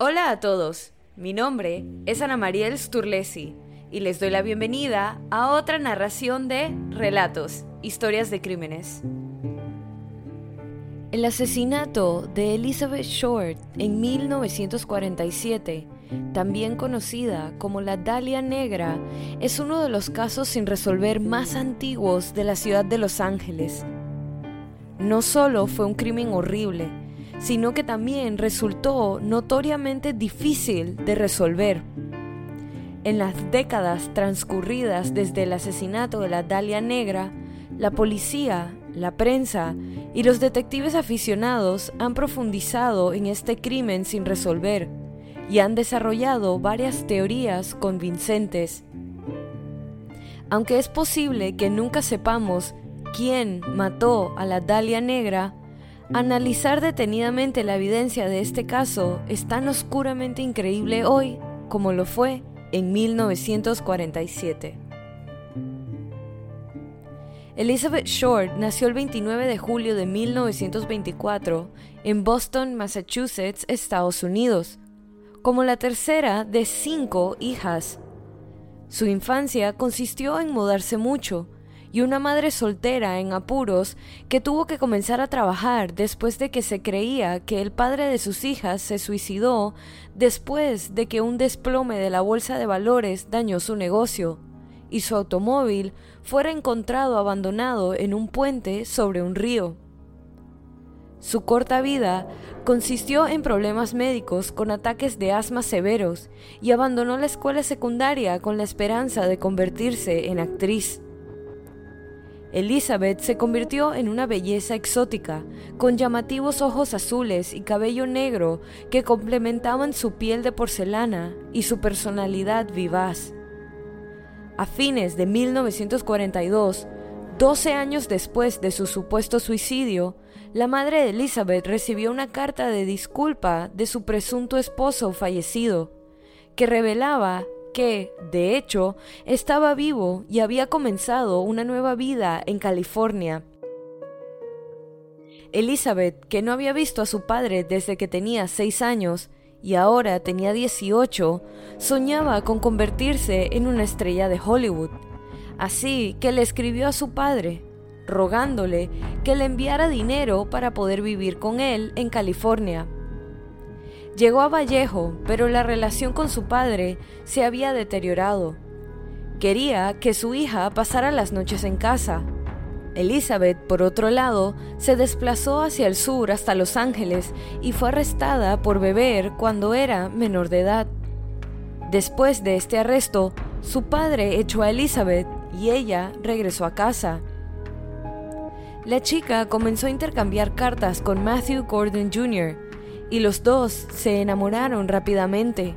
Hola a todos, mi nombre es Ana Mariel Sturlesi y les doy la bienvenida a otra narración de Relatos, Historias de Crímenes. El asesinato de Elizabeth Short en 1947, también conocida como la Dalia Negra, es uno de los casos sin resolver más antiguos de la ciudad de Los Ángeles. No solo fue un crimen horrible, sino que también resultó notoriamente difícil de resolver. En las décadas transcurridas desde el asesinato de la Dalia Negra, la policía, la prensa y los detectives aficionados han profundizado en este crimen sin resolver y han desarrollado varias teorías convincentes. Aunque es posible que nunca sepamos quién mató a la Dalia Negra, Analizar detenidamente la evidencia de este caso es tan oscuramente increíble hoy como lo fue en 1947. Elizabeth Short nació el 29 de julio de 1924 en Boston, Massachusetts, Estados Unidos, como la tercera de cinco hijas. Su infancia consistió en mudarse mucho, y una madre soltera en apuros que tuvo que comenzar a trabajar después de que se creía que el padre de sus hijas se suicidó después de que un desplome de la bolsa de valores dañó su negocio y su automóvil fuera encontrado abandonado en un puente sobre un río. Su corta vida consistió en problemas médicos con ataques de asma severos y abandonó la escuela secundaria con la esperanza de convertirse en actriz. Elizabeth se convirtió en una belleza exótica, con llamativos ojos azules y cabello negro que complementaban su piel de porcelana y su personalidad vivaz. A fines de 1942, 12 años después de su supuesto suicidio, la madre de Elizabeth recibió una carta de disculpa de su presunto esposo fallecido, que revelaba que, de hecho, estaba vivo y había comenzado una nueva vida en California. Elizabeth, que no había visto a su padre desde que tenía seis años y ahora tenía 18, soñaba con convertirse en una estrella de Hollywood. Así que le escribió a su padre, rogándole que le enviara dinero para poder vivir con él en California. Llegó a Vallejo, pero la relación con su padre se había deteriorado. Quería que su hija pasara las noches en casa. Elizabeth, por otro lado, se desplazó hacia el sur hasta Los Ángeles y fue arrestada por beber cuando era menor de edad. Después de este arresto, su padre echó a Elizabeth y ella regresó a casa. La chica comenzó a intercambiar cartas con Matthew Gordon Jr., y los dos se enamoraron rápidamente.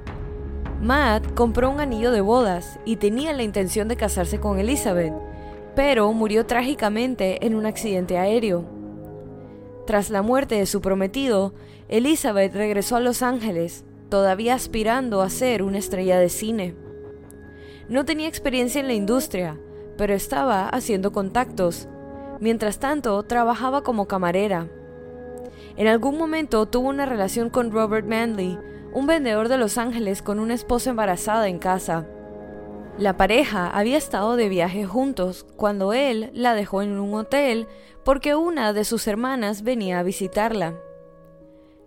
Matt compró un anillo de bodas y tenía la intención de casarse con Elizabeth, pero murió trágicamente en un accidente aéreo. Tras la muerte de su prometido, Elizabeth regresó a Los Ángeles, todavía aspirando a ser una estrella de cine. No tenía experiencia en la industria, pero estaba haciendo contactos. Mientras tanto, trabajaba como camarera en algún momento tuvo una relación con Robert Manley, un vendedor de Los Ángeles con una esposa embarazada en casa. La pareja había estado de viaje juntos cuando él la dejó en un hotel porque una de sus hermanas venía a visitarla.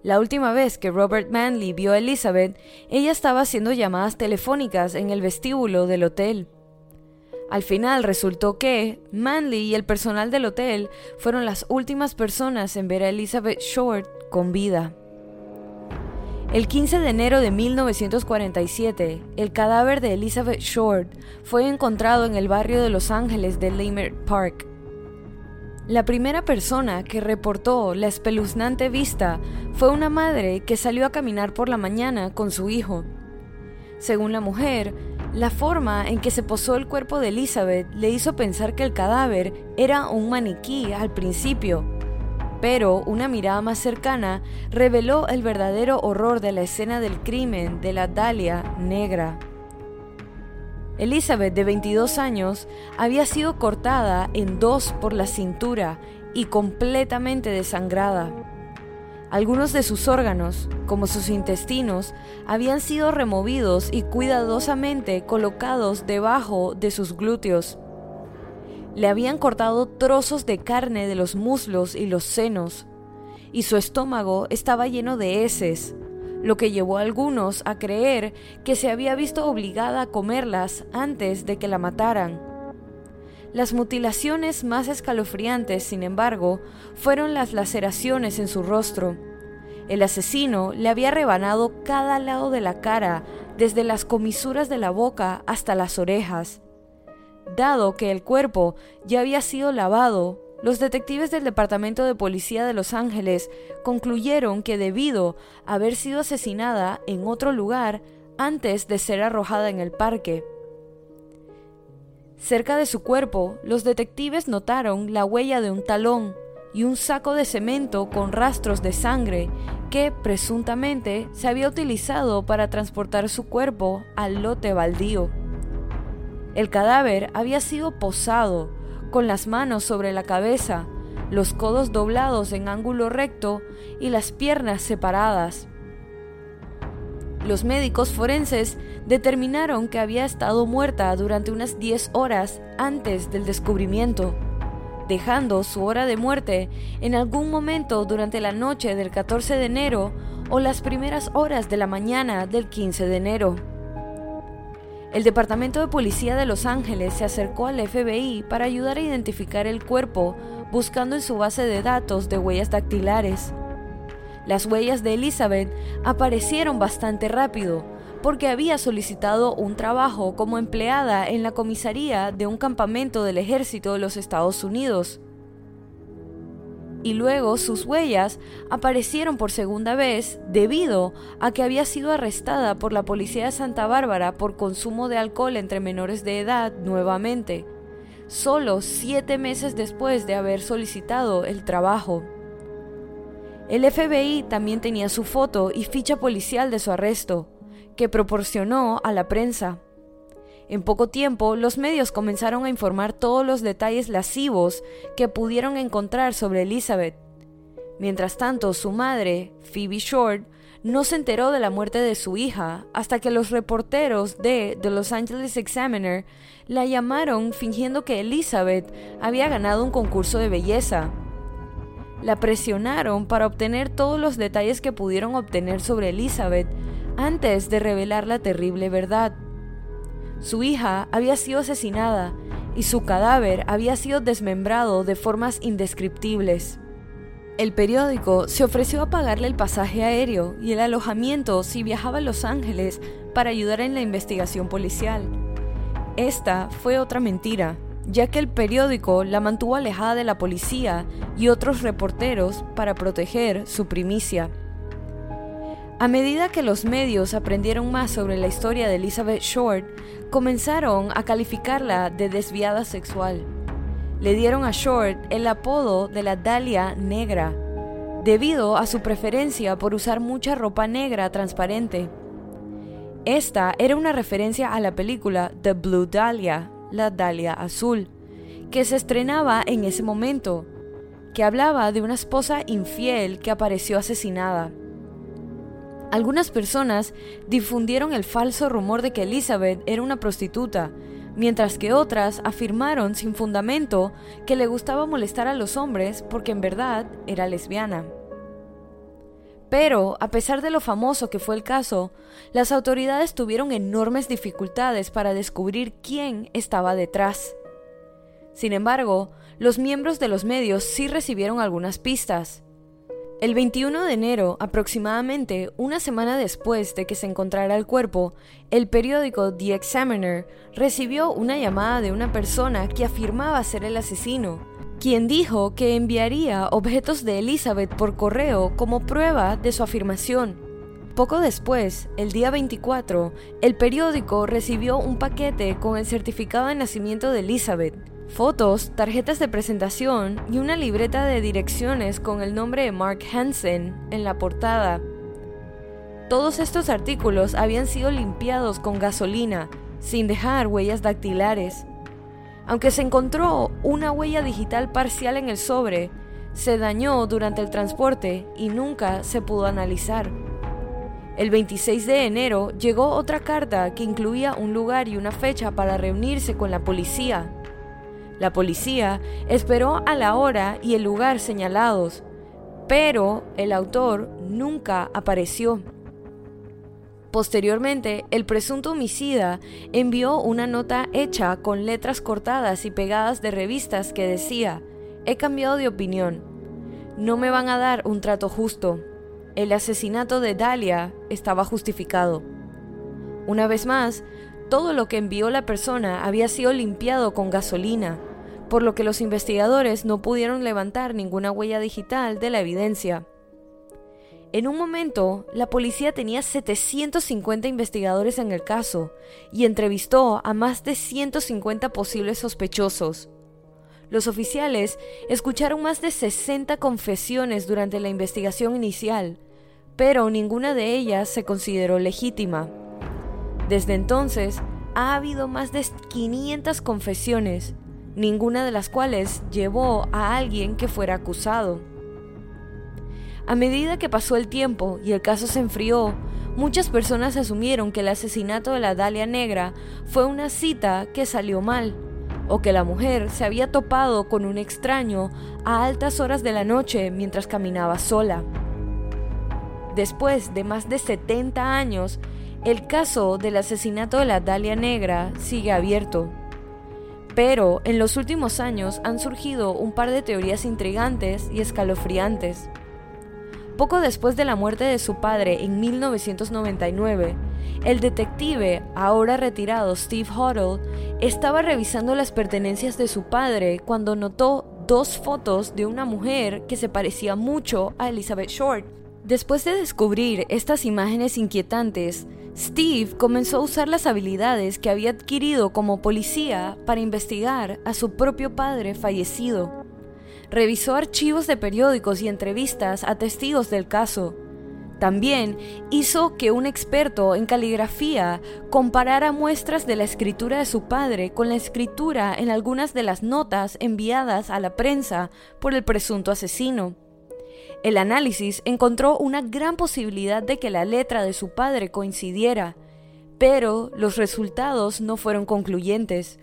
La última vez que Robert Manley vio a Elizabeth, ella estaba haciendo llamadas telefónicas en el vestíbulo del hotel. Al final resultó que Manley y el personal del hotel fueron las últimas personas en ver a Elizabeth Short con vida. El 15 de enero de 1947, el cadáver de Elizabeth Short fue encontrado en el barrio de Los Ángeles de Leimert Park. La primera persona que reportó la espeluznante vista fue una madre que salió a caminar por la mañana con su hijo. Según la mujer, la forma en que se posó el cuerpo de Elizabeth le hizo pensar que el cadáver era un maniquí al principio, pero una mirada más cercana reveló el verdadero horror de la escena del crimen de la Dalia negra. Elizabeth, de 22 años, había sido cortada en dos por la cintura y completamente desangrada. Algunos de sus órganos, como sus intestinos, habían sido removidos y cuidadosamente colocados debajo de sus glúteos. Le habían cortado trozos de carne de los muslos y los senos, y su estómago estaba lleno de heces, lo que llevó a algunos a creer que se había visto obligada a comerlas antes de que la mataran. Las mutilaciones más escalofriantes, sin embargo, fueron las laceraciones en su rostro. El asesino le había rebanado cada lado de la cara, desde las comisuras de la boca hasta las orejas, Dado que el cuerpo ya había sido lavado, los detectives del Departamento de Policía de Los Ángeles concluyeron que debido a haber sido asesinada en otro lugar antes de ser arrojada en el parque. Cerca de su cuerpo, los detectives notaron la huella de un talón y un saco de cemento con rastros de sangre que presuntamente se había utilizado para transportar su cuerpo al lote baldío. El cadáver había sido posado, con las manos sobre la cabeza, los codos doblados en ángulo recto y las piernas separadas. Los médicos forenses determinaron que había estado muerta durante unas 10 horas antes del descubrimiento, dejando su hora de muerte en algún momento durante la noche del 14 de enero o las primeras horas de la mañana del 15 de enero. El Departamento de Policía de Los Ángeles se acercó al FBI para ayudar a identificar el cuerpo buscando en su base de datos de huellas dactilares. Las huellas de Elizabeth aparecieron bastante rápido porque había solicitado un trabajo como empleada en la comisaría de un campamento del ejército de los Estados Unidos y luego sus huellas aparecieron por segunda vez debido a que había sido arrestada por la policía de Santa Bárbara por consumo de alcohol entre menores de edad nuevamente, solo siete meses después de haber solicitado el trabajo. El FBI también tenía su foto y ficha policial de su arresto, que proporcionó a la prensa. En poco tiempo, los medios comenzaron a informar todos los detalles lascivos que pudieron encontrar sobre Elizabeth. Mientras tanto, su madre, Phoebe Short, no se enteró de la muerte de su hija hasta que los reporteros de The Los Angeles Examiner la llamaron fingiendo que Elizabeth había ganado un concurso de belleza. La presionaron para obtener todos los detalles que pudieron obtener sobre Elizabeth antes de revelar la terrible verdad. Su hija había sido asesinada y su cadáver había sido desmembrado de formas indescriptibles. El periódico se ofreció a pagarle el pasaje aéreo y el alojamiento si viajaba a Los Ángeles para ayudar en la investigación policial. Esta fue otra mentira, ya que el periódico la mantuvo alejada de la policía y otros reporteros para proteger su primicia. A medida que los medios aprendieron más sobre la historia de Elizabeth Short, comenzaron a calificarla de desviada sexual. Le dieron a Short el apodo de la Dalia Negra, debido a su preferencia por usar mucha ropa negra transparente. Esta era una referencia a la película The Blue Dahlia, la Dalia Azul, que se estrenaba en ese momento, que hablaba de una esposa infiel que apareció asesinada. Algunas personas difundieron el falso rumor de que Elizabeth era una prostituta, mientras que otras afirmaron sin fundamento que le gustaba molestar a los hombres porque en verdad era lesbiana. Pero, a pesar de lo famoso que fue el caso, las autoridades tuvieron enormes dificultades para descubrir quién estaba detrás. Sin embargo, los miembros de los medios sí recibieron algunas pistas. El 21 de enero, aproximadamente una semana después de que se encontrara el cuerpo, el periódico The Examiner recibió una llamada de una persona que afirmaba ser el asesino, quien dijo que enviaría objetos de Elizabeth por correo como prueba de su afirmación. Poco después, el día 24, el periódico recibió un paquete con el certificado de nacimiento de Elizabeth, fotos, tarjetas de presentación y una libreta de direcciones con el nombre de Mark Hansen en la portada. Todos estos artículos habían sido limpiados con gasolina, sin dejar huellas dactilares. Aunque se encontró una huella digital parcial en el sobre, se dañó durante el transporte y nunca se pudo analizar. El 26 de enero llegó otra carta que incluía un lugar y una fecha para reunirse con la policía. La policía esperó a la hora y el lugar señalados, pero el autor nunca apareció. Posteriormente, el presunto homicida envió una nota hecha con letras cortadas y pegadas de revistas que decía, he cambiado de opinión, no me van a dar un trato justo, el asesinato de Dalia estaba justificado. Una vez más, todo lo que envió la persona había sido limpiado con gasolina, por lo que los investigadores no pudieron levantar ninguna huella digital de la evidencia. En un momento, la policía tenía 750 investigadores en el caso y entrevistó a más de 150 posibles sospechosos. Los oficiales escucharon más de 60 confesiones durante la investigación inicial, pero ninguna de ellas se consideró legítima. Desde entonces, ha habido más de 500 confesiones, ninguna de las cuales llevó a alguien que fuera acusado. A medida que pasó el tiempo y el caso se enfrió, muchas personas asumieron que el asesinato de la Dalia Negra fue una cita que salió mal, o que la mujer se había topado con un extraño a altas horas de la noche mientras caminaba sola. Después de más de 70 años, el caso del asesinato de la Dalia Negra sigue abierto. Pero en los últimos años han surgido un par de teorías intrigantes y escalofriantes. Poco después de la muerte de su padre en 1999, el detective, ahora retirado Steve Huddle, estaba revisando las pertenencias de su padre cuando notó dos fotos de una mujer que se parecía mucho a Elizabeth Short. Después de descubrir estas imágenes inquietantes, Steve comenzó a usar las habilidades que había adquirido como policía para investigar a su propio padre fallecido revisó archivos de periódicos y entrevistas a testigos del caso. También hizo que un experto en caligrafía comparara muestras de la escritura de su padre con la escritura en algunas de las notas enviadas a la prensa por el presunto asesino. El análisis encontró una gran posibilidad de que la letra de su padre coincidiera, pero los resultados no fueron concluyentes.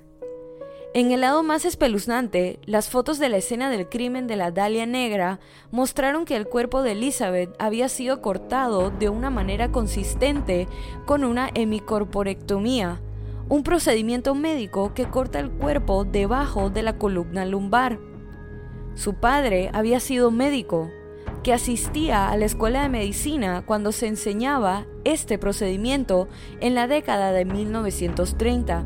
En el lado más espeluznante, las fotos de la escena del crimen de la Dalia Negra mostraron que el cuerpo de Elizabeth había sido cortado de una manera consistente con una hemicorporectomía, un procedimiento médico que corta el cuerpo debajo de la columna lumbar. Su padre había sido médico, que asistía a la escuela de medicina cuando se enseñaba este procedimiento en la década de 1930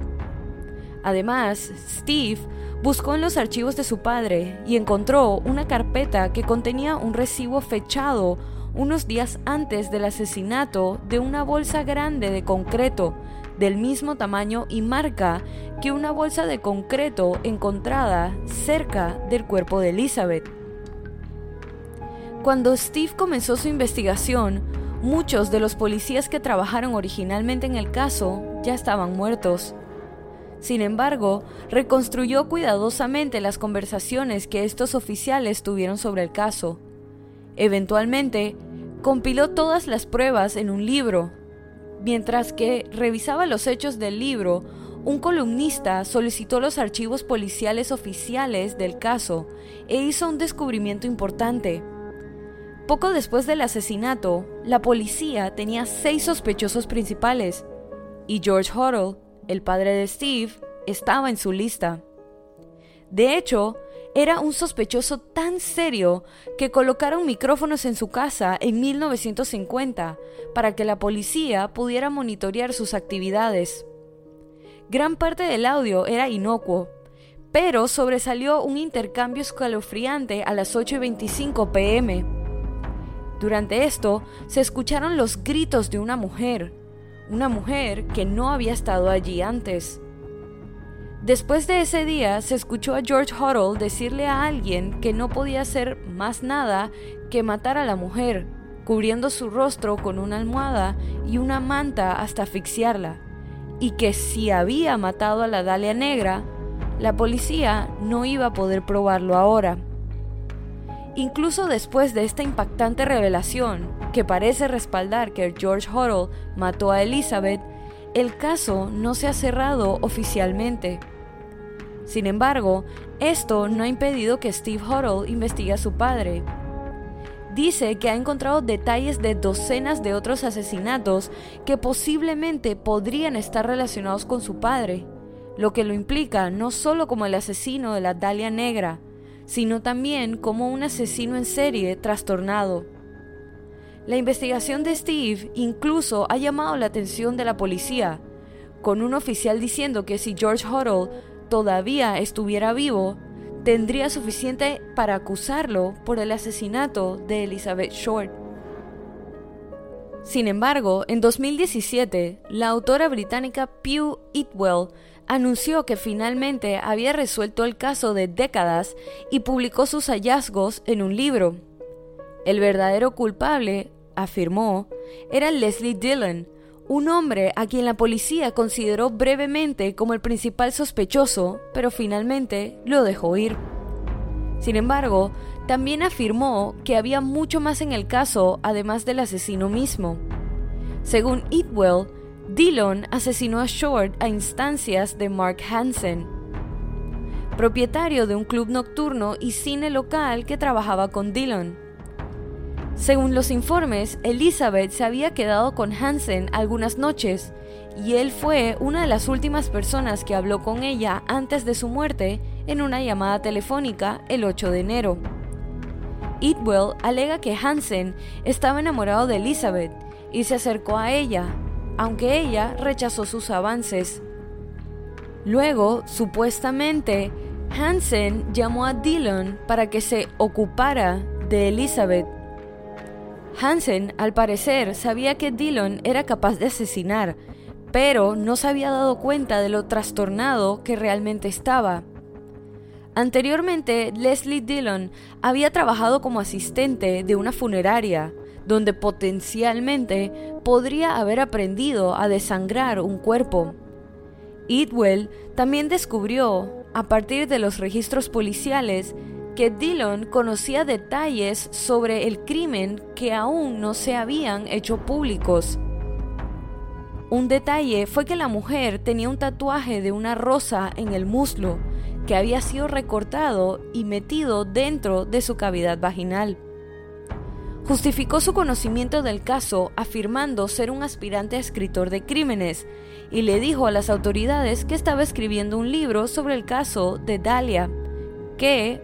Además, Steve buscó en los archivos de su padre y encontró una carpeta que contenía un recibo fechado unos días antes del asesinato de una bolsa grande de concreto del mismo tamaño y marca que una bolsa de concreto encontrada cerca del cuerpo de Elizabeth. Cuando Steve comenzó su investigación, muchos de los policías que trabajaron originalmente en el caso ya estaban muertos. Sin embargo, reconstruyó cuidadosamente las conversaciones que estos oficiales tuvieron sobre el caso. Eventualmente, compiló todas las pruebas en un libro. Mientras que revisaba los hechos del libro, un columnista solicitó los archivos policiales oficiales del caso e hizo un descubrimiento importante. Poco después del asesinato, la policía tenía seis sospechosos principales, y George Huddle el padre de Steve, estaba en su lista. De hecho, era un sospechoso tan serio que colocaron micrófonos en su casa en 1950 para que la policía pudiera monitorear sus actividades. Gran parte del audio era inocuo, pero sobresalió un intercambio escalofriante a las 8.25 pm. Durante esto se escucharon los gritos de una mujer, una mujer que no había estado allí antes. Después de ese día se escuchó a George Huddle decirle a alguien que no podía hacer más nada que matar a la mujer, cubriendo su rostro con una almohada y una manta hasta asfixiarla, y que si había matado a la Dalia Negra, la policía no iba a poder probarlo ahora. Incluso después de esta impactante revelación, que parece respaldar que George Huddle mató a Elizabeth, el caso no se ha cerrado oficialmente. Sin embargo, esto no ha impedido que Steve Huddle investigue a su padre. Dice que ha encontrado detalles de docenas de otros asesinatos que posiblemente podrían estar relacionados con su padre, lo que lo implica no solo como el asesino de la Dalia Negra, sino también como un asesino en serie trastornado. La investigación de Steve incluso ha llamado la atención de la policía, con un oficial diciendo que si George Huddle todavía estuviera vivo, tendría suficiente para acusarlo por el asesinato de Elizabeth Short. Sin embargo, en 2017, la autora británica Pew Itwell anunció que finalmente había resuelto el caso de décadas y publicó sus hallazgos en un libro. El verdadero culpable, afirmó, era Leslie Dillon, un hombre a quien la policía consideró brevemente como el principal sospechoso, pero finalmente lo dejó ir. Sin embargo, también afirmó que había mucho más en el caso además del asesino mismo. Según Itwell, Dillon asesinó a Short a instancias de Mark Hansen, propietario de un club nocturno y cine local que trabajaba con Dillon. Según los informes, Elizabeth se había quedado con Hansen algunas noches y él fue una de las últimas personas que habló con ella antes de su muerte en una llamada telefónica el 8 de enero. Itwell alega que Hansen estaba enamorado de Elizabeth y se acercó a ella, aunque ella rechazó sus avances. Luego, supuestamente, Hansen llamó a Dillon para que se ocupara de Elizabeth. Hansen, al parecer, sabía que Dillon era capaz de asesinar, pero no se había dado cuenta de lo trastornado que realmente estaba. Anteriormente, Leslie Dillon había trabajado como asistente de una funeraria, donde potencialmente podría haber aprendido a desangrar un cuerpo. Idwell también descubrió, a partir de los registros policiales, que Dillon conocía detalles sobre el crimen que aún no se habían hecho públicos. Un detalle fue que la mujer tenía un tatuaje de una rosa en el muslo que había sido recortado y metido dentro de su cavidad vaginal. Justificó su conocimiento del caso afirmando ser un aspirante a escritor de crímenes y le dijo a las autoridades que estaba escribiendo un libro sobre el caso de Dalia, que,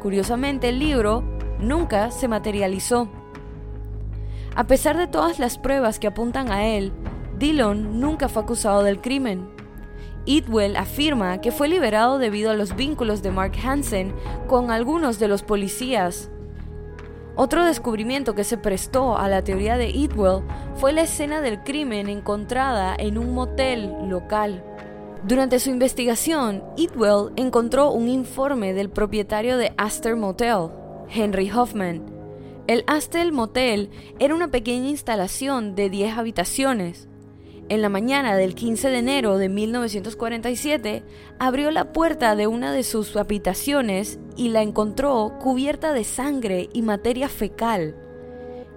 curiosamente, el libro nunca se materializó. A pesar de todas las pruebas que apuntan a él, Dillon nunca fue acusado del crimen. Idwell afirma que fue liberado debido a los vínculos de Mark Hansen con algunos de los policías otro descubrimiento que se prestó a la teoría de Idwell fue la escena del crimen encontrada en un motel local. Durante su investigación, Idwell encontró un informe del propietario de Astor Motel, Henry Hoffman. El Astor Motel era una pequeña instalación de 10 habitaciones, en la mañana del 15 de enero de 1947, abrió la puerta de una de sus habitaciones y la encontró cubierta de sangre y materia fecal.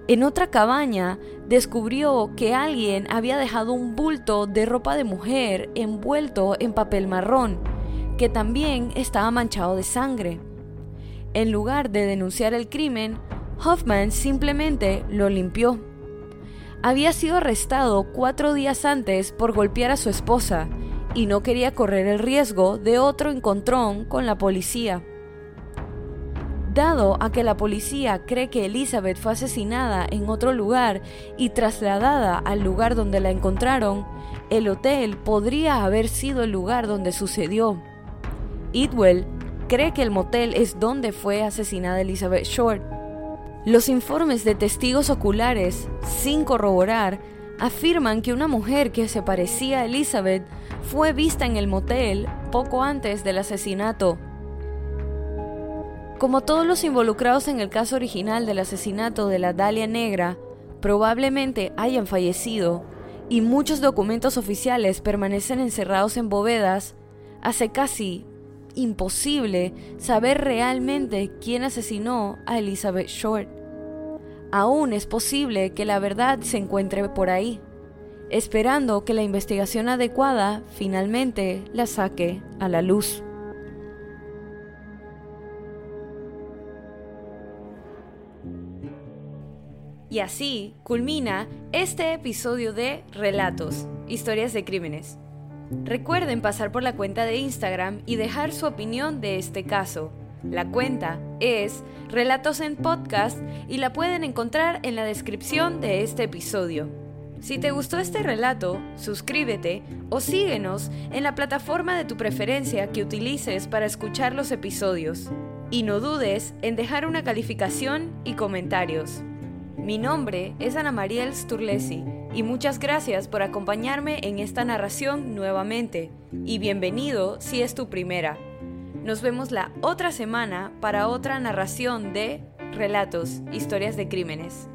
En otra cabaña descubrió que alguien había dejado un bulto de ropa de mujer envuelto en papel marrón, que también estaba manchado de sangre. En lugar de denunciar el crimen, Hoffman simplemente lo limpió había sido arrestado cuatro días antes por golpear a su esposa y no quería correr el riesgo de otro encontrón con la policía. Dado a que la policía cree que Elizabeth fue asesinada en otro lugar y trasladada al lugar donde la encontraron, el hotel podría haber sido el lugar donde sucedió. Idwell cree que el motel es donde fue asesinada Elizabeth Short los informes de testigos oculares, sin corroborar, afirman que una mujer que se parecía a Elizabeth fue vista en el motel poco antes del asesinato. Como todos los involucrados en el caso original del asesinato de la Dalia Negra, probablemente hayan fallecido y muchos documentos oficiales permanecen encerrados en bóvedas, hace casi imposible saber realmente quién asesinó a Elizabeth Short. Aún es posible que la verdad se encuentre por ahí, esperando que la investigación adecuada finalmente la saque a la luz. Y así culmina este episodio de Relatos, historias de crímenes. Recuerden pasar por la cuenta de Instagram y dejar su opinión de este caso. La cuenta es Relatos en Podcast y la pueden encontrar en la descripción de este episodio. Si te gustó este relato, suscríbete o síguenos en la plataforma de tu preferencia que utilices para escuchar los episodios. Y no dudes en dejar una calificación y comentarios. Mi nombre es Ana Mariel Sturlesi y muchas gracias por acompañarme en esta narración nuevamente y bienvenido si es tu primera. Nos vemos la otra semana para otra narración de Relatos, Historias de Crímenes.